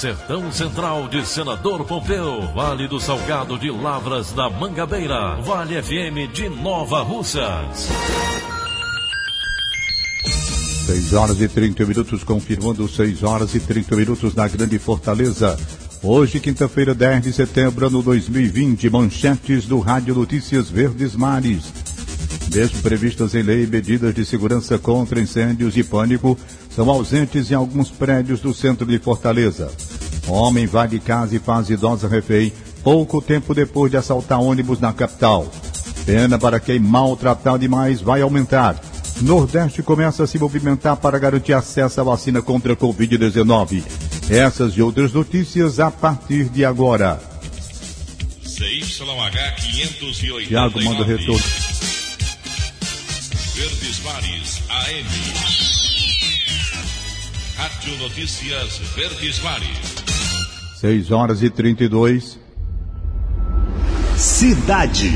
Sertão Central de Senador Pompeu, Vale do Salgado de Lavras da Mangabeira, Vale FM de Nova Russas. 6 horas e 30 minutos, confirmando 6 horas e 30 minutos na Grande Fortaleza. Hoje, quinta-feira, 10 de setembro, ano 2020, manchetes do Rádio Notícias Verdes Mares. Mesmo previstas em lei, medidas de segurança contra incêndios e pânico são ausentes em alguns prédios do centro de Fortaleza. Homem vai de casa e faz idosa refém pouco tempo depois de assaltar ônibus na capital. Pena para quem maltratar demais vai aumentar. Nordeste começa a se movimentar para garantir acesso à vacina contra a Covid-19. Essas e outras notícias a partir de agora. CYH 589. Tiago manda retorno. Verdes Mares AM. Rádio Notícias Verdes Mares. 6 horas e 32. Cidade.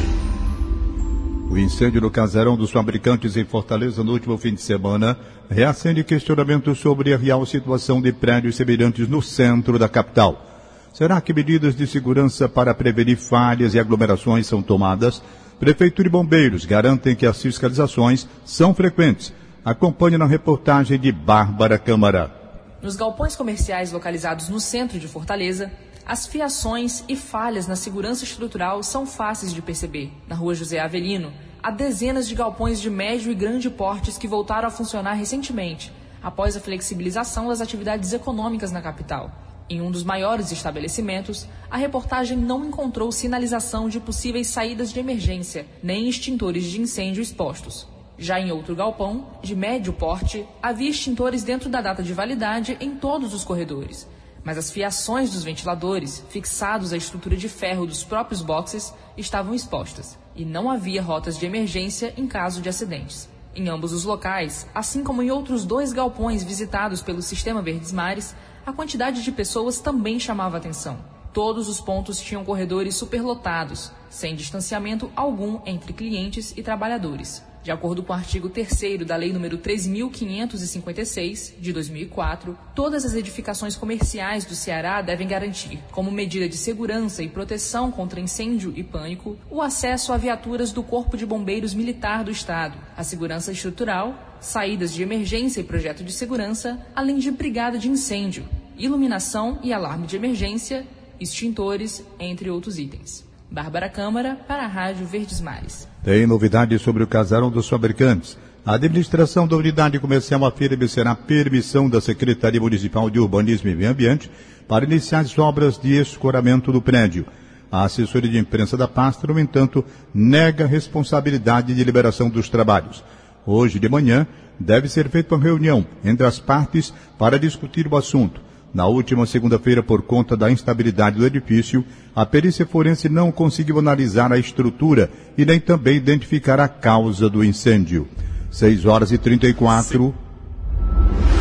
O incêndio no casarão dos fabricantes em Fortaleza no último fim de semana reacende questionamentos sobre a real situação de prédios semelhantes no centro da capital. Será que medidas de segurança para prevenir falhas e aglomerações são tomadas? Prefeitura e bombeiros garantem que as fiscalizações são frequentes. Acompanhe na reportagem de Bárbara Câmara. Nos galpões comerciais localizados no centro de Fortaleza, as fiações e falhas na segurança estrutural são fáceis de perceber. Na rua José Avelino, há dezenas de galpões de médio e grande portes que voltaram a funcionar recentemente, após a flexibilização das atividades econômicas na capital. Em um dos maiores estabelecimentos, a reportagem não encontrou sinalização de possíveis saídas de emergência, nem extintores de incêndio expostos. Já em outro galpão, de médio porte, havia extintores dentro da data de validade em todos os corredores, mas as fiações dos ventiladores, fixados à estrutura de ferro dos próprios boxes, estavam expostas, e não havia rotas de emergência em caso de acidentes. Em ambos os locais, assim como em outros dois galpões visitados pelo Sistema Verdes Mares, a quantidade de pessoas também chamava atenção. Todos os pontos tinham corredores superlotados, sem distanciamento algum entre clientes e trabalhadores. De acordo com o artigo 3 da Lei nº 3.556, de 2004, todas as edificações comerciais do Ceará devem garantir, como medida de segurança e proteção contra incêndio e pânico, o acesso a viaturas do Corpo de Bombeiros Militar do Estado, a segurança estrutural, saídas de emergência e projeto de segurança, além de brigada de incêndio, iluminação e alarme de emergência, extintores, entre outros itens. Bárbara Câmara, para a Rádio Verdes Mares. Tem novidades sobre o casarão dos fabricantes. A administração da unidade comercial afirma será permissão da Secretaria Municipal de Urbanismo e Meio Ambiente para iniciar as obras de escoramento do prédio. A assessoria de imprensa da pasta, no entanto, nega a responsabilidade de liberação dos trabalhos. Hoje de manhã, deve ser feita uma reunião entre as partes para discutir o assunto. Na última segunda-feira, por conta da instabilidade do edifício, a perícia forense não conseguiu analisar a estrutura e nem também identificar a causa do incêndio. 6 horas e 34.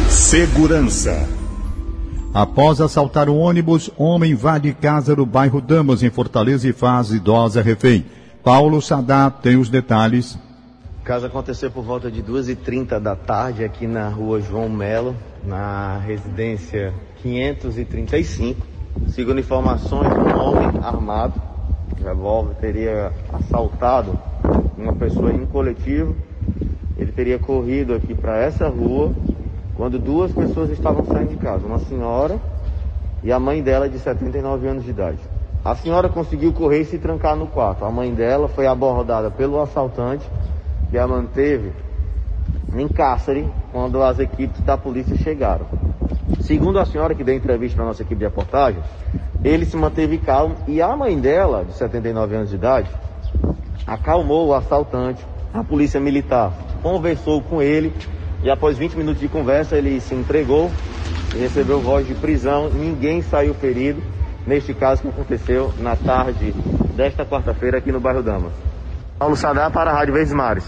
Segurança. Após assaltar o ônibus, homem invade casa no bairro Damas, em Fortaleza, e faz idosa refém. Paulo Sadá tem os detalhes. O caso aconteceu por volta de 2h30 da tarde aqui na rua João Melo, na residência 535. Segundo informações, um homem armado, revólver, teria assaltado uma pessoa em um coletivo. Ele teria corrido aqui para essa rua quando duas pessoas estavam saindo de casa, uma senhora e a mãe dela de 79 anos de idade. A senhora conseguiu correr e se trancar no quarto. A mãe dela foi abordada pelo assaltante que a manteve em cárcere quando as equipes da polícia chegaram. Segundo a senhora que deu entrevista para nossa equipe de reportagem, ele se manteve calmo e a mãe dela, de 79 anos de idade, acalmou o assaltante. A polícia militar conversou com ele e após 20 minutos de conversa ele se entregou e recebeu voz de prisão. Ninguém saiu ferido neste caso que aconteceu na tarde desta quarta-feira aqui no bairro Damas. Paulo Sadar para a Rádio Verdes Mares.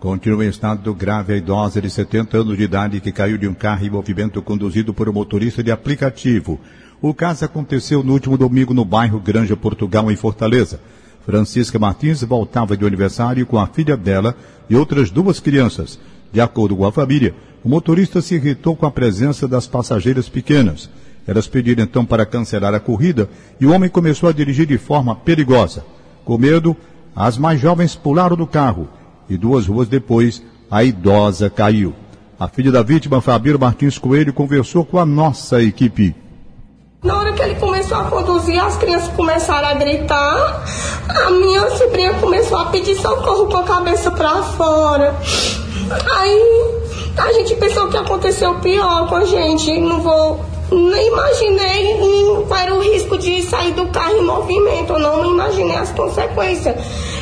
Continua em estado grave a idosa de 70 anos de idade que caiu de um carro em movimento conduzido por um motorista de aplicativo. O caso aconteceu no último domingo no bairro Granja Portugal, em Fortaleza. Francisca Martins voltava de aniversário com a filha dela e outras duas crianças. De acordo com a família, o motorista se irritou com a presença das passageiras pequenas. Elas pediram então para cancelar a corrida e o homem começou a dirigir de forma perigosa. Com medo, as mais jovens pularam do carro e duas ruas depois, a idosa caiu. A filha da vítima, Fabíola Martins Coelho, conversou com a nossa equipe. Na hora que ele começou a conduzir, as crianças começaram a gritar. A minha sobrinha começou a pedir socorro com a cabeça para fora. Aí a gente pensou que aconteceu pior com a gente. Não vou nem imaginei qual era o risco de sair do carro em movimento, não imaginei as consequências.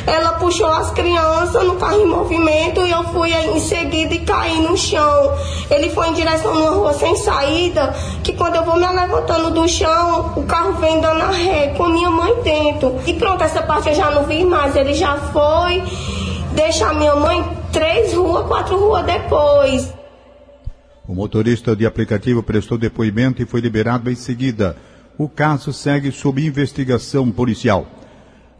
Ela puxou as crianças no carro em movimento e eu fui em seguida e caí no chão. Ele foi em direção a uma rua sem saída, que quando eu vou me levantando do chão, o carro vem dando a ré com minha mãe dentro. E pronto, essa parte eu já não vi mais. Ele já foi deixar minha mãe três ruas, quatro ruas depois. O motorista de aplicativo prestou depoimento e foi liberado em seguida. O caso segue sob investigação policial.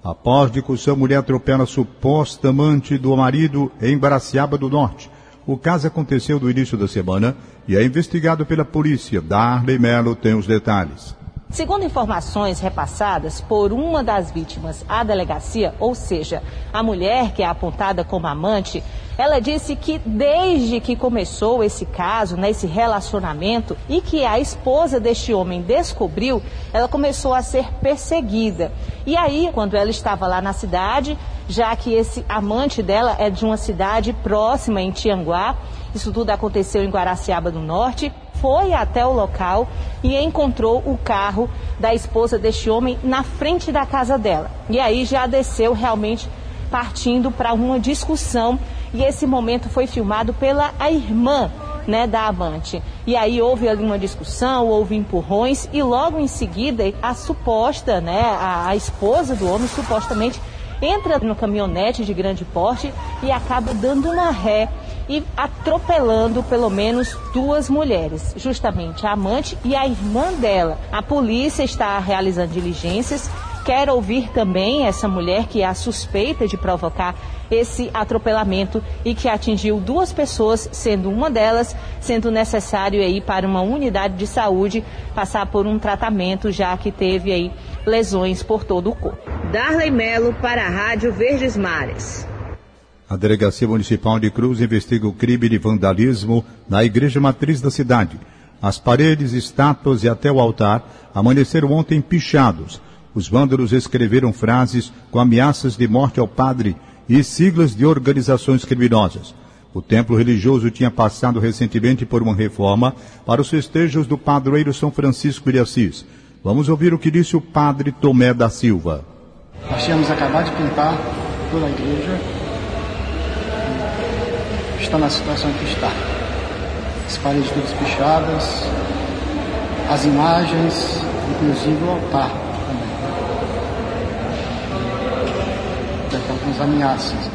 Após discussão, mulher atropela suposta amante do marido em Baraciaba do Norte. O caso aconteceu no início da semana e é investigado pela polícia. Darley Mello tem os detalhes. Segundo informações repassadas por uma das vítimas à delegacia, ou seja, a mulher que é apontada como amante, ela disse que desde que começou esse caso, né, esse relacionamento, e que a esposa deste homem descobriu, ela começou a ser perseguida. E aí, quando ela estava lá na cidade, já que esse amante dela é de uma cidade próxima em Tianguá, isso tudo aconteceu em Guaraciaba do Norte, foi até o local e encontrou o carro da esposa deste homem na frente da casa dela. E aí já desceu realmente partindo para uma discussão e esse momento foi filmado pela a irmã né, da amante. E aí houve ali uma discussão, houve empurrões e logo em seguida a suposta, né, a, a esposa do homem supostamente entra no caminhonete de grande porte e acaba dando uma ré e atropelando pelo menos duas mulheres, justamente a amante e a irmã dela. A polícia está realizando diligências, quer ouvir também essa mulher que é a suspeita de provocar esse atropelamento e que atingiu duas pessoas, sendo uma delas sendo necessário aí para uma unidade de saúde passar por um tratamento, já que teve aí lesões por todo o corpo. Darley Melo para a Rádio Verdes Mares. A Delegacia Municipal de Cruz investiga o crime de vandalismo na igreja matriz da cidade. As paredes, estátuas e até o altar amanheceram ontem pichados. Os vândalos escreveram frases com ameaças de morte ao padre e siglas de organizações criminosas. O templo religioso tinha passado recentemente por uma reforma para os festejos do padroeiro São Francisco de Assis. Vamos ouvir o que disse o padre Tomé da Silva. Nós tínhamos acabado de pintar toda a igreja. Está na situação que está. As paredes todas pichadas, as imagens, inclusive o altar algumas ameaças.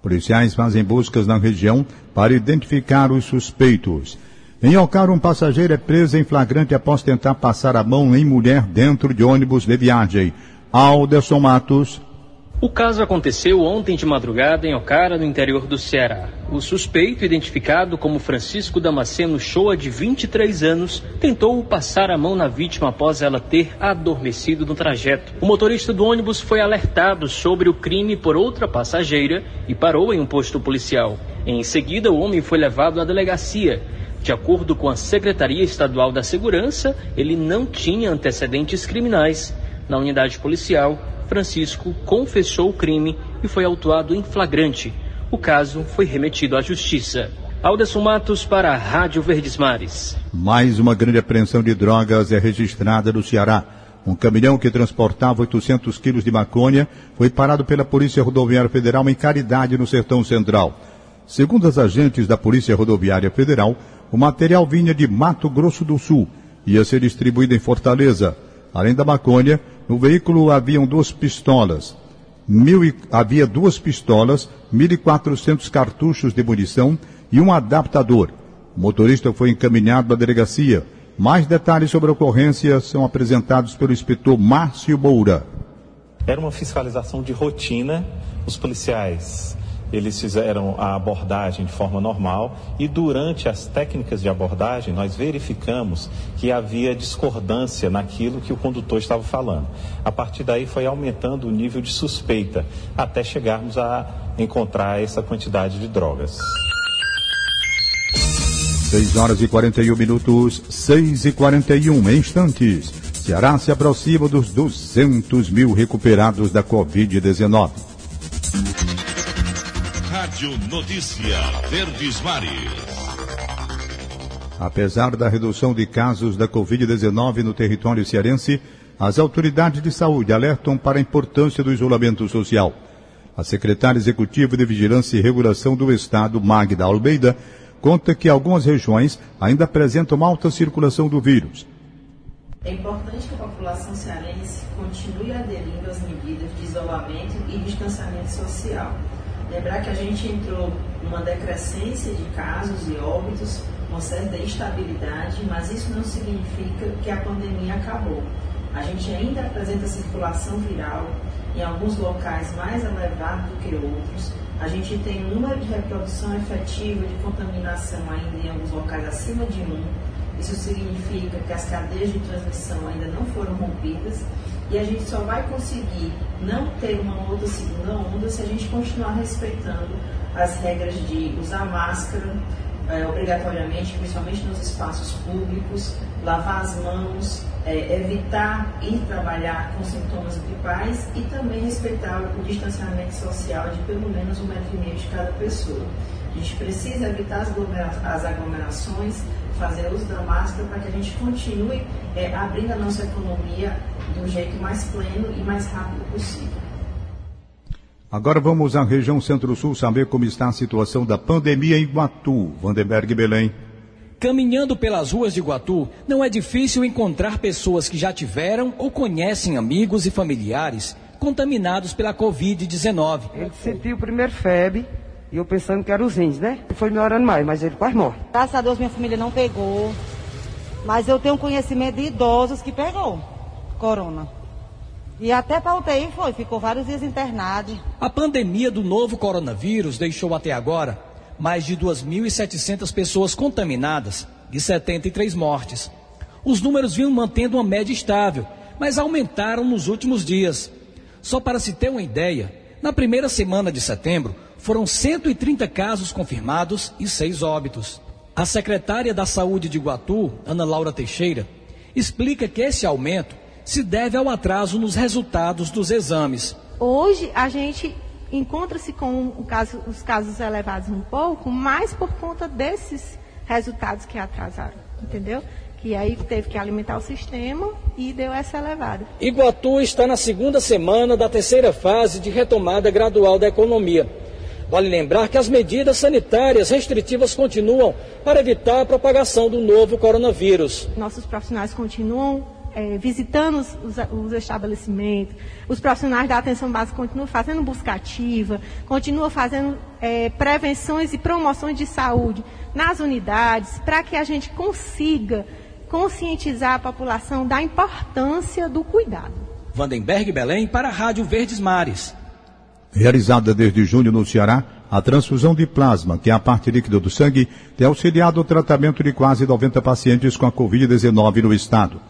Policiais fazem buscas na região para identificar os suspeitos. Em Alcar, um passageiro é preso em flagrante após tentar passar a mão em mulher dentro de ônibus de viagem. Alderson Matos. O caso aconteceu ontem de madrugada em Ocara, no interior do Ceará. O suspeito, identificado como Francisco Damasceno Shoa, de 23 anos, tentou passar a mão na vítima após ela ter adormecido no trajeto. O motorista do ônibus foi alertado sobre o crime por outra passageira e parou em um posto policial. Em seguida, o homem foi levado à delegacia. De acordo com a Secretaria Estadual da Segurança, ele não tinha antecedentes criminais. Na unidade policial, Francisco confessou o crime e foi autuado em flagrante. O caso foi remetido à Justiça. Alderson Matos para a Rádio Verdes Mares. Mais uma grande apreensão de drogas é registrada no Ceará. Um caminhão que transportava 800 quilos de maconha foi parado pela Polícia Rodoviária Federal em Caridade, no Sertão Central. Segundo as agentes da Polícia Rodoviária Federal, o material vinha de Mato Grosso do Sul e ia ser distribuído em Fortaleza. Além da maconha, no veículo haviam duas pistolas. Mil e, havia duas pistolas, 1.400 cartuchos de munição e um adaptador. O motorista foi encaminhado à delegacia. Mais detalhes sobre a ocorrência são apresentados pelo inspetor Márcio Moura. Era uma fiscalização de rotina. Os policiais eles fizeram a abordagem de forma normal e durante as técnicas de abordagem nós verificamos que havia discordância naquilo que o condutor estava falando. A partir daí foi aumentando o nível de suspeita até chegarmos a encontrar essa quantidade de drogas. 6 horas e 41 minutos, 6 e 41 instantes. Ceará se aproxima dos 200 mil recuperados da Covid-19. Rádio Notícia Verdes Mares. Apesar da redução de casos da Covid-19 no território cearense, as autoridades de saúde alertam para a importância do isolamento social. A secretária executiva de Vigilância e Regulação do Estado, Magda Almeida, conta que algumas regiões ainda apresentam alta circulação do vírus. É importante que a população cearense continue aderindo às medidas de isolamento e distanciamento social. Lembrar que a gente entrou numa decrescência de casos e óbitos, uma certa instabilidade, mas isso não significa que a pandemia acabou. A gente ainda apresenta circulação viral em alguns locais mais elevado do que outros, a gente tem um número de reprodução efetiva de contaminação ainda em alguns locais acima de um. Isso significa que as cadeias de transmissão ainda não foram rompidas e a gente só vai conseguir não ter uma outra segunda onda se a gente continuar respeitando as regras de usar máscara é, obrigatoriamente, principalmente nos espaços públicos, lavar as mãos, é, evitar ir trabalhar com sintomas gripais e também respeitar o distanciamento social de pelo menos um metro e meio de cada pessoa. A gente precisa evitar as, aglomera as aglomerações, fazer uso da máscara para que a gente continue é, abrindo a nossa economia do jeito mais pleno e mais rápido possível. Agora vamos à região Centro-Sul saber como está a situação da pandemia em Iguatu. Vandenberg Belém. Caminhando pelas ruas de Iguatu, não é difícil encontrar pessoas que já tiveram ou conhecem amigos e familiares contaminados pela Covid-19. Ele sentiu o primeiro febre e eu pensando que era os rins, né? Foi melhorando mais, mas ele quase morre. Graças a Deus minha família não pegou, mas eu tenho conhecimento de idosos que pegou corona. E até para UTI foi, ficou vários dias internado. A pandemia do novo coronavírus deixou até agora mais de 2.700 pessoas contaminadas e 73 mortes. Os números vinham mantendo uma média estável, mas aumentaram nos últimos dias. Só para se ter uma ideia, na primeira semana de setembro, foram 130 casos confirmados e seis óbitos. A secretária da Saúde de Guatu, Ana Laura Teixeira, explica que esse aumento se deve ao atraso nos resultados dos exames. Hoje a gente encontra-se com caso, os casos elevados um pouco, mais por conta desses resultados que atrasaram, entendeu? Que aí teve que alimentar o sistema e deu essa elevada. Iguatu está na segunda semana da terceira fase de retomada gradual da economia. Vale lembrar que as medidas sanitárias restritivas continuam para evitar a propagação do novo coronavírus. Nossos profissionais continuam é, visitando os, os, os, estabelecimentos, os profissionais da atenção básica continuam fazendo busca ativa, continuam fazendo é, prevenções e promoções de saúde nas unidades, para que a gente consiga conscientizar a população da importância do cuidado. Vandenberg Belém para a Rádio Verdes Mares. Realizada desde junho no Ceará, a transfusão de plasma, que é a parte líquida do sangue, tem auxiliado o tratamento de quase 90 pacientes com a Covid-19 no estado.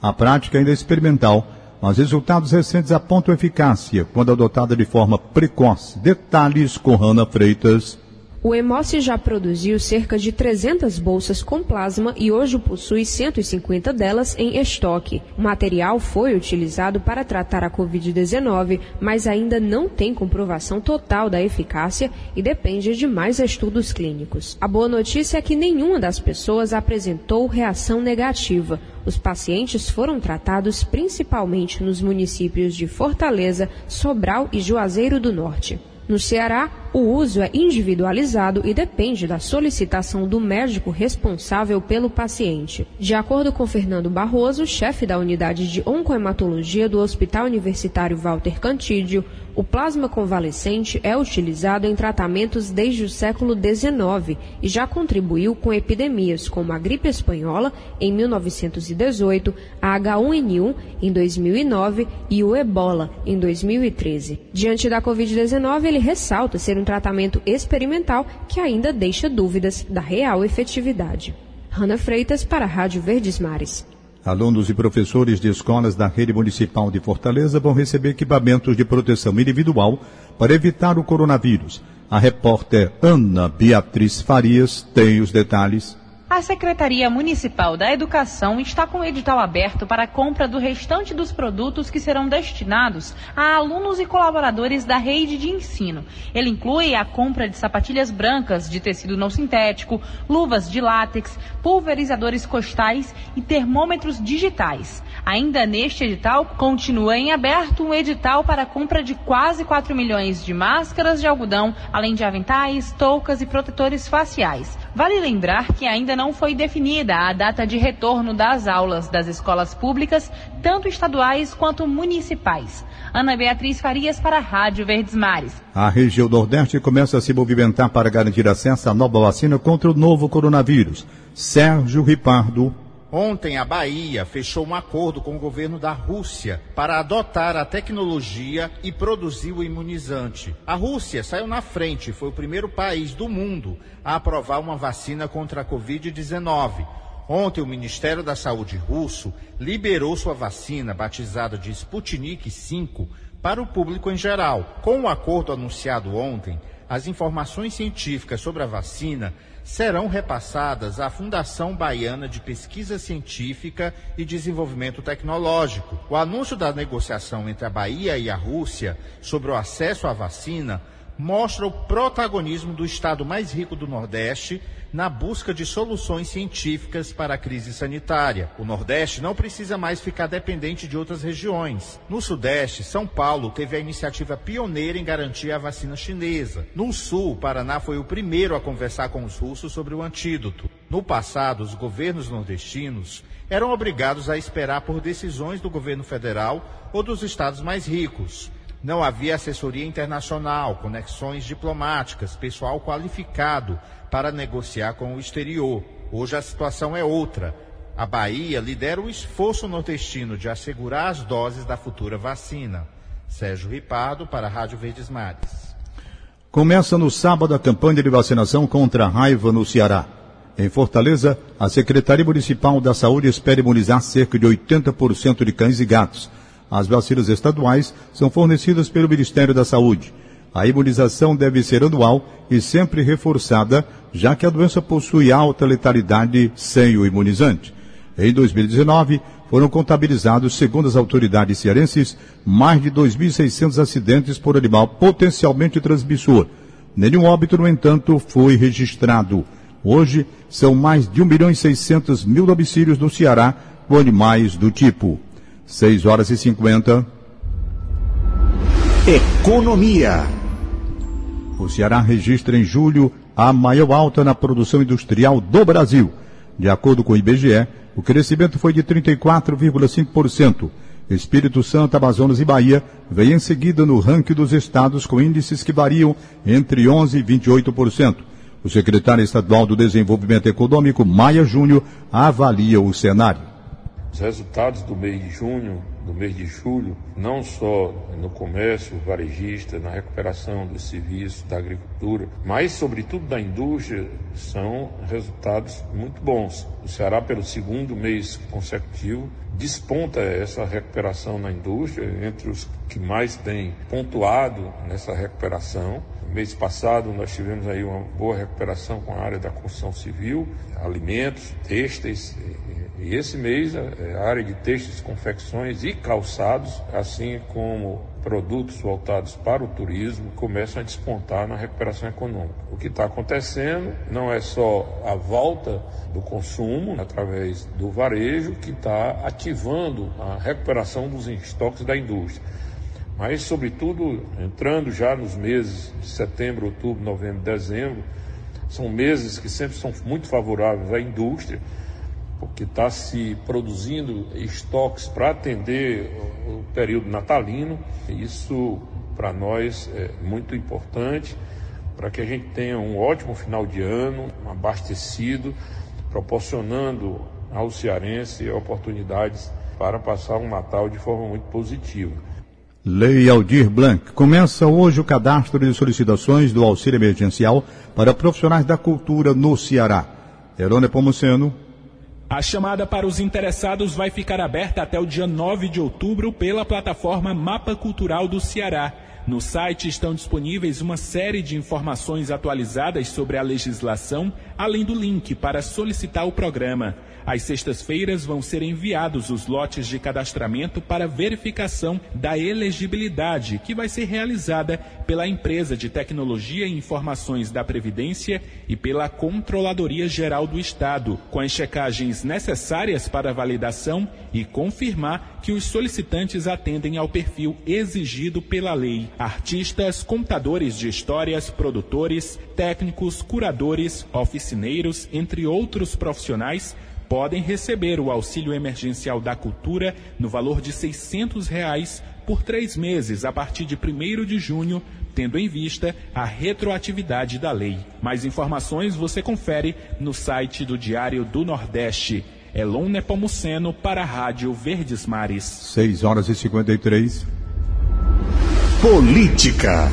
A prática ainda é experimental, mas resultados recentes apontam eficácia quando adotada de forma precoce. Detalhes com Rana Freitas. O Hemossi já produziu cerca de 300 bolsas com plasma e hoje possui 150 delas em estoque. O material foi utilizado para tratar a Covid-19, mas ainda não tem comprovação total da eficácia e depende de mais estudos clínicos. A boa notícia é que nenhuma das pessoas apresentou reação negativa. Os pacientes foram tratados principalmente nos municípios de Fortaleza, Sobral e Juazeiro do Norte. No Ceará, o uso é individualizado e depende da solicitação do médico responsável pelo paciente. De acordo com Fernando Barroso, chefe da unidade de oncohematologia do Hospital Universitário Walter Cantídio, o plasma convalescente é utilizado em tratamentos desde o século XIX e já contribuiu com epidemias como a gripe espanhola em 1918, a H1N1 em 2009 e o ebola em 2013. Diante da Covid-19, ele ressalta ser um tratamento experimental que ainda deixa dúvidas da real efetividade. Rana Freitas para a Rádio Verdes Mares. Alunos e professores de escolas da rede municipal de Fortaleza vão receber equipamentos de proteção individual para evitar o coronavírus. A repórter Ana Beatriz Farias tem os detalhes. A Secretaria Municipal da Educação está com o edital aberto para a compra do restante dos produtos que serão destinados a alunos e colaboradores da rede de ensino. Ele inclui a compra de sapatilhas brancas de tecido não sintético, luvas de látex, pulverizadores costais e termômetros digitais. Ainda neste edital, continua em aberto um edital para a compra de quase 4 milhões de máscaras de algodão, além de aventais, toucas e protetores faciais. Vale lembrar que ainda não foi definida a data de retorno das aulas das escolas públicas, tanto estaduais quanto municipais. Ana Beatriz Farias para a Rádio Verdes Mares. A região Nordeste começa a se movimentar para garantir acesso à nova vacina contra o novo coronavírus. Sérgio Ripardo, Ontem, a Bahia fechou um acordo com o governo da Rússia para adotar a tecnologia e produzir o imunizante. A Rússia saiu na frente, foi o primeiro país do mundo a aprovar uma vacina contra a Covid-19. Ontem, o Ministério da Saúde russo liberou sua vacina, batizada de Sputnik V, para o público em geral. Com o acordo anunciado ontem, as informações científicas sobre a vacina serão repassadas à Fundação Baiana de Pesquisa Científica e Desenvolvimento Tecnológico. O anúncio da negociação entre a Bahia e a Rússia sobre o acesso à vacina mostra o protagonismo do estado mais rico do Nordeste na busca de soluções científicas para a crise sanitária. O Nordeste não precisa mais ficar dependente de outras regiões. No Sudeste, São Paulo teve a iniciativa pioneira em garantir a vacina chinesa. No Sul, o Paraná foi o primeiro a conversar com os russos sobre o antídoto. No passado, os governos nordestinos eram obrigados a esperar por decisões do governo federal ou dos estados mais ricos. Não havia assessoria internacional, conexões diplomáticas, pessoal qualificado para negociar com o exterior. Hoje a situação é outra. A Bahia lidera o esforço nordestino de assegurar as doses da futura vacina. Sérgio Ripardo, para a Rádio Verdes Mares. Começa no sábado a campanha de vacinação contra a raiva no Ceará. Em Fortaleza, a Secretaria Municipal da Saúde espera imunizar cerca de 80% de cães e gatos. As vacinas estaduais são fornecidas pelo Ministério da Saúde. A imunização deve ser anual e sempre reforçada, já que a doença possui alta letalidade sem o imunizante. Em 2019, foram contabilizados, segundo as autoridades cearenses, mais de 2.600 acidentes por animal potencialmente transmissor. Nenhum óbito, no entanto, foi registrado. Hoje, são mais de 1 milhão e 600 mil domicílios no Ceará com animais do tipo. 6 horas e 50. Economia. O Ceará registra em julho a maior alta na produção industrial do Brasil. De acordo com o IBGE, o crescimento foi de 34,5%. Espírito Santo, Amazonas e Bahia vêm em seguida no ranking dos estados com índices que variam entre 11% e 28%. O secretário estadual do Desenvolvimento Econômico, Maia Júnior, avalia o cenário. Os resultados do mês de junho, do mês de julho, não só no comércio varejista, na recuperação dos serviços, da agricultura, mas sobretudo da indústria, são resultados muito bons. O Ceará, pelo segundo mês consecutivo, desponta essa recuperação na indústria, entre os que mais têm pontuado nessa recuperação. Mês passado nós tivemos aí uma boa recuperação com a área da construção civil, alimentos, têxteis, e esse mês a área de têxteis, confecções e calçados, assim como produtos voltados para o turismo começam a despontar na recuperação econômica. O que está acontecendo não é só a volta do consumo através do varejo que está ativando a recuperação dos estoques da indústria, mas, sobretudo, entrando já nos meses de setembro, outubro, novembro, dezembro, são meses que sempre são muito favoráveis à indústria porque está se produzindo estoques para atender o período natalino. Isso para nós é muito importante para que a gente tenha um ótimo final de ano, abastecido, proporcionando ao cearense oportunidades para passar um Natal de forma muito positiva. Lei Aldir Blanc. Começa hoje o cadastro de solicitações do auxílio emergencial para profissionais da cultura no Ceará. Herônio Pomuceno, a chamada para os interessados vai ficar aberta até o dia 9 de outubro pela plataforma Mapa Cultural do Ceará. No site estão disponíveis uma série de informações atualizadas sobre a legislação, além do link para solicitar o programa. Às sextas-feiras vão ser enviados os lotes de cadastramento para verificação da elegibilidade, que vai ser realizada pela Empresa de Tecnologia e Informações da Previdência e pela Controladoria Geral do Estado, com as checagens necessárias para validação e confirmar que os solicitantes atendem ao perfil exigido pela lei. Artistas, contadores de histórias, produtores, técnicos, curadores, oficineiros, entre outros profissionais, podem receber o auxílio emergencial da cultura no valor de 600 reais por três meses a partir de 1 de junho, tendo em vista a retroatividade da lei. Mais informações você confere no site do Diário do Nordeste. Elon Nepomuceno para a Rádio Verdes Mares. 6 horas e 53. Política.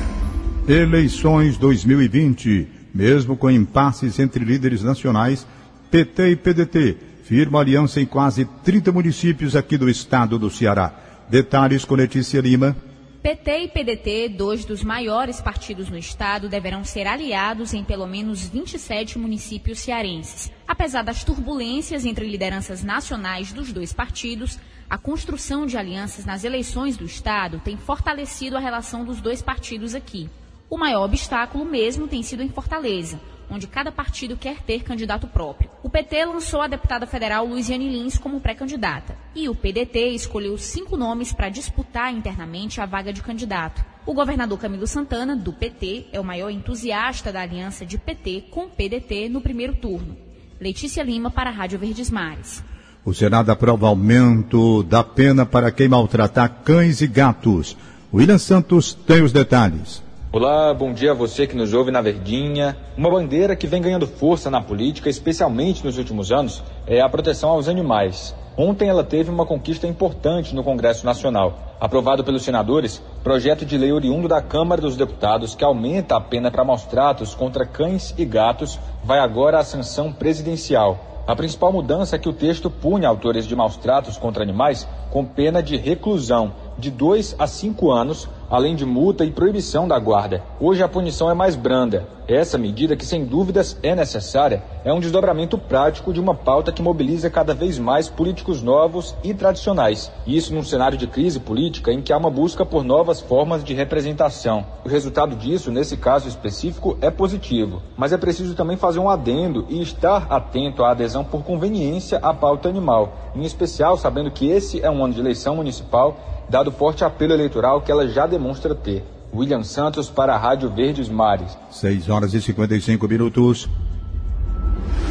Eleições 2020. Mesmo com impasses entre líderes nacionais, PT e PDT firmam aliança em quase 30 municípios aqui do estado do Ceará. Detalhes com Letícia Lima. PT e PDT, dois dos maiores partidos no estado, deverão ser aliados em pelo menos 27 municípios cearenses. Apesar das turbulências entre lideranças nacionais dos dois partidos, a construção de alianças nas eleições do estado tem fortalecido a relação dos dois partidos aqui. O maior obstáculo mesmo tem sido em Fortaleza, onde cada partido quer ter candidato próprio. PT lançou a deputada federal Luiziane Lins como pré-candidata. E o PDT escolheu cinco nomes para disputar internamente a vaga de candidato. O governador Camilo Santana, do PT, é o maior entusiasta da aliança de PT com PDT no primeiro turno. Letícia Lima para a Rádio Verdes Mares. O Senado aprova aumento da pena para quem maltratar cães e gatos. William Santos tem os detalhes. Olá, bom dia a você que nos ouve na Verdinha. Uma bandeira que vem ganhando força na política, especialmente nos últimos anos, é a proteção aos animais. Ontem ela teve uma conquista importante no Congresso Nacional. Aprovado pelos senadores, projeto de lei oriundo da Câmara dos Deputados que aumenta a pena para maus tratos contra cães e gatos vai agora à sanção presidencial. A principal mudança é que o texto pune autores de maus tratos contra animais com pena de reclusão de 2 a 5 anos além de multa e proibição da guarda. Hoje a punição é mais branda. Essa medida, que sem dúvidas é necessária, é um desdobramento prático de uma pauta que mobiliza cada vez mais políticos novos e tradicionais. Isso num cenário de crise política em que há uma busca por novas formas de representação. O resultado disso, nesse caso específico, é positivo, mas é preciso também fazer um adendo e estar atento à adesão por conveniência à pauta animal, em especial sabendo que esse é um ano de eleição municipal dado forte apelo eleitoral que ela já demonstra ter. William Santos para a Rádio Verdes Mares. 6 horas e 55 minutos.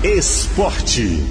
Esporte.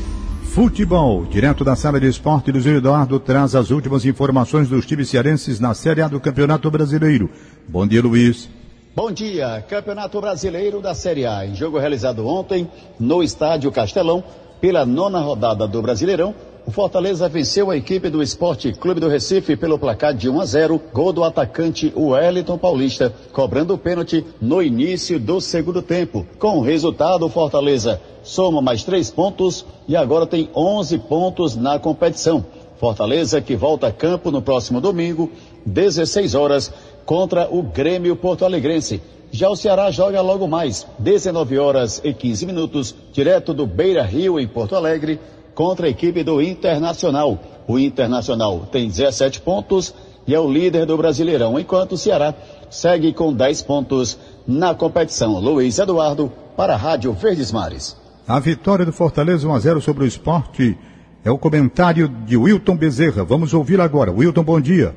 Futebol, direto da sala de esporte, Luiz Eduardo traz as últimas informações dos times cearenses na Série A do Campeonato Brasileiro. Bom dia, Luiz. Bom dia, Campeonato Brasileiro da Série A. Em jogo realizado ontem no Estádio Castelão, pela nona rodada do Brasileirão, o Fortaleza venceu a equipe do Esporte Clube do Recife pelo placar de 1 a 0, gol do atacante Wellington Paulista, cobrando o pênalti no início do segundo tempo. Com o resultado, o Fortaleza soma mais três pontos e agora tem 11 pontos na competição. Fortaleza que volta a campo no próximo domingo, 16 horas, contra o Grêmio Porto Alegrense. Já o Ceará joga logo mais, 19 horas e 15 minutos, direto do Beira Rio, em Porto Alegre, contra a equipe do Internacional. O Internacional tem 17 pontos e é o líder do Brasileirão, enquanto o Ceará segue com 10 pontos na competição. Luiz Eduardo, para a Rádio Verdes Mares. A vitória do Fortaleza 1 a 0 sobre o esporte é o comentário de Wilton Bezerra. Vamos ouvir agora. Wilton, bom dia.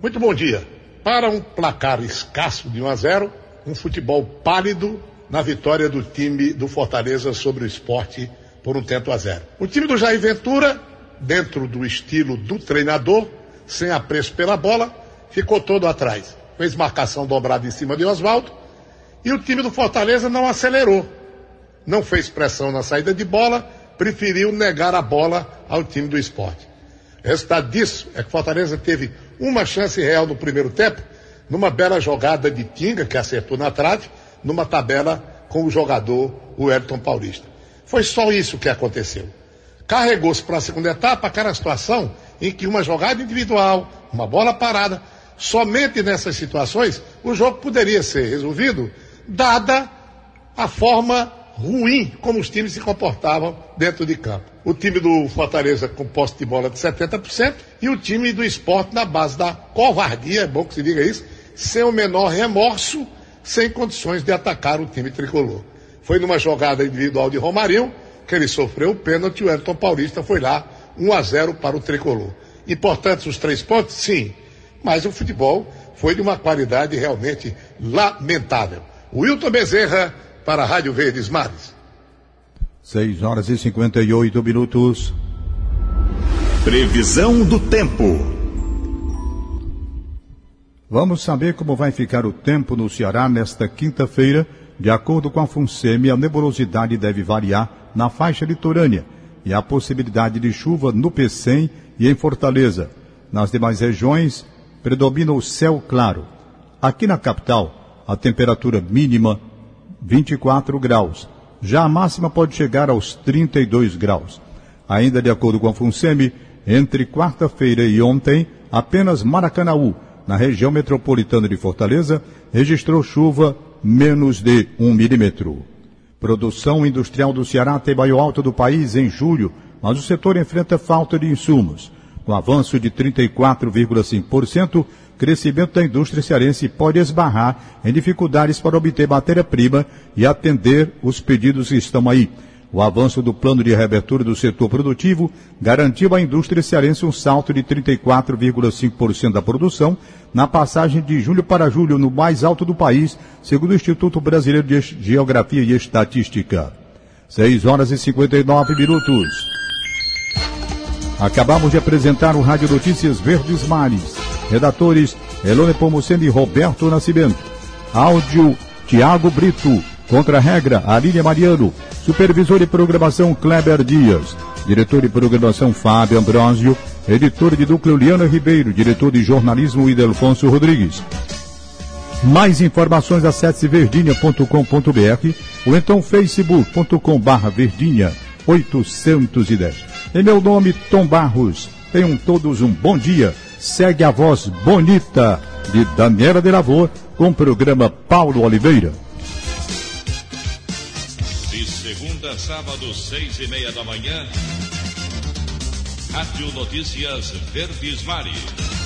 Muito bom dia. Para um placar escasso de 1 a 0, um futebol pálido na vitória do time do Fortaleza sobre o esporte por um tento a zero. O time do Jair Ventura, dentro do estilo do treinador, sem apreço pela bola, ficou todo atrás. Fez marcação dobrada em cima de Oswaldo e o time do Fortaleza não acelerou. Não fez pressão na saída de bola, preferiu negar a bola ao time do esporte. Resultado disso é que Fortaleza teve uma chance real no primeiro tempo, numa bela jogada de Tinga, que acertou na trave, numa tabela com o jogador, o Elton Paulista. Foi só isso que aconteceu. Carregou-se para a segunda etapa aquela situação em que uma jogada individual, uma bola parada, somente nessas situações o jogo poderia ser resolvido, dada a forma ruim como os times se comportavam dentro de campo. O time do Fortaleza com posse de bola de 70% e o time do esporte na base da covardia, é bom que se diga isso, sem o menor remorso, sem condições de atacar o time tricolor. Foi numa jogada individual de Romarinho que ele sofreu o pênalti e o Elton Paulista foi lá 1 a 0 para o tricolor. Importantes os três pontos? Sim. Mas o futebol foi de uma qualidade realmente lamentável. Wilton Bezerra para a Rádio Verdes Mares. 6 horas e 58 minutos. Previsão do tempo. Vamos saber como vai ficar o tempo no Ceará nesta quinta-feira. De acordo com a FUNSEMI, a nebulosidade deve variar na faixa litorânea e a possibilidade de chuva no Pecém e em Fortaleza. Nas demais regiões, predomina o céu claro. Aqui na capital, a temperatura mínima 24 graus. Já a máxima pode chegar aos 32 graus. Ainda de acordo com a FUNSEMI, entre quarta-feira e ontem, apenas Maracanaú, na região metropolitana de Fortaleza, registrou chuva menos de um milímetro. Produção industrial do Ceará tem maior alta do país em julho, mas o setor enfrenta falta de insumos. Com avanço de 34,5%, crescimento da indústria cearense pode esbarrar em dificuldades para obter matéria-prima e atender os pedidos que estão aí. O avanço do plano de reabertura do setor produtivo garantiu à indústria cearense um salto de 34,5% da produção na passagem de julho para julho no mais alto do país, segundo o Instituto Brasileiro de Geografia e Estatística. 6 horas e 59 minutos. Acabamos de apresentar o Rádio Notícias Verdes Mares. Redatores Elone Pomuceni e Roberto Nascimento. Áudio Tiago Brito. Contra-regra Aline Mariano. Supervisor de programação Kleber Dias. Diretor de programação Fábio Ambrosio. Editor de núcleo Liana Ribeiro. Diretor de jornalismo Idelfonso Rodrigues. Mais informações acesse verdinha.com.br ou então facebook.com barra verdinha 810. Em meu nome, Tom Barros. Tenham todos um bom dia segue a voz bonita de Daniela de Lavor com o programa Paulo Oliveira. Sábado, seis e meia da manhã, Rádio Notícias Verdes Mares.